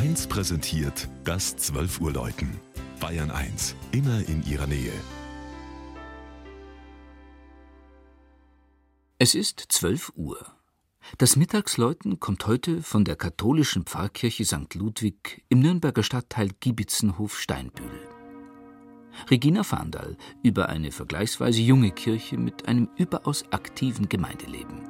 1 präsentiert das 12 Uhr Läuten. Bayern 1, immer in ihrer Nähe. Es ist 12 Uhr. Das Mittagsläuten kommt heute von der katholischen Pfarrkirche St. Ludwig im Nürnberger Stadtteil Giebitzenhof-Steinbühl. Regina Fahndal über eine vergleichsweise junge Kirche mit einem überaus aktiven Gemeindeleben.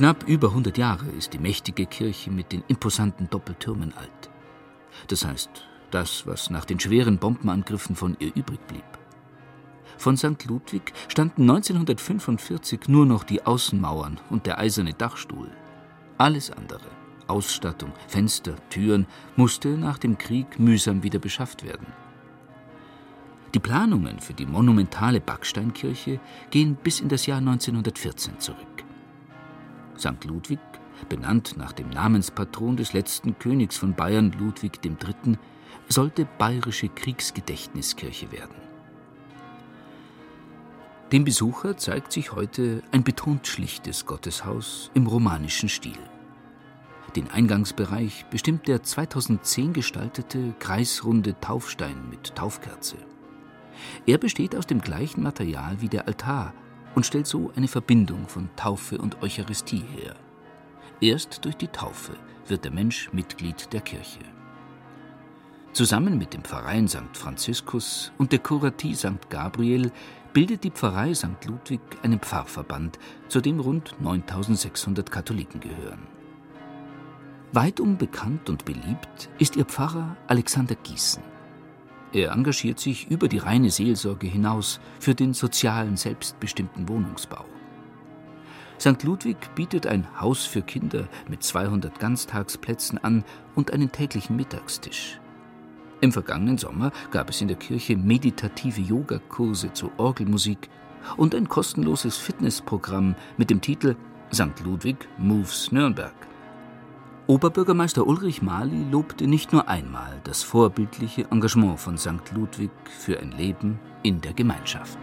Knapp über 100 Jahre ist die mächtige Kirche mit den imposanten Doppeltürmen alt. Das heißt, das, was nach den schweren Bombenangriffen von ihr übrig blieb. Von St. Ludwig standen 1945 nur noch die Außenmauern und der eiserne Dachstuhl. Alles andere, Ausstattung, Fenster, Türen, musste nach dem Krieg mühsam wieder beschafft werden. Die Planungen für die monumentale Backsteinkirche gehen bis in das Jahr 1914 zurück. St. Ludwig, benannt nach dem Namenspatron des letzten Königs von Bayern, Ludwig III., sollte bayerische Kriegsgedächtniskirche werden. Dem Besucher zeigt sich heute ein betont schlichtes Gotteshaus im romanischen Stil. Den Eingangsbereich bestimmt der 2010 gestaltete kreisrunde Taufstein mit Taufkerze. Er besteht aus dem gleichen Material wie der Altar und stellt so eine Verbindung von Taufe und Eucharistie her. Erst durch die Taufe wird der Mensch Mitglied der Kirche. Zusammen mit dem Pfarreien St. Franziskus und der Kuratie St. Gabriel bildet die Pfarrei St. Ludwig einen Pfarrverband, zu dem rund 9600 Katholiken gehören. Weitum bekannt und beliebt ist ihr Pfarrer Alexander Gießen. Er engagiert sich über die reine Seelsorge hinaus für den sozialen, selbstbestimmten Wohnungsbau. St. Ludwig bietet ein Haus für Kinder mit 200 Ganztagsplätzen an und einen täglichen Mittagstisch. Im vergangenen Sommer gab es in der Kirche meditative Yogakurse zu Orgelmusik und ein kostenloses Fitnessprogramm mit dem Titel St. Ludwig Moves Nürnberg. Oberbürgermeister Ulrich Mali lobte nicht nur einmal das vorbildliche Engagement von St. Ludwig für ein Leben in der Gemeinschaft.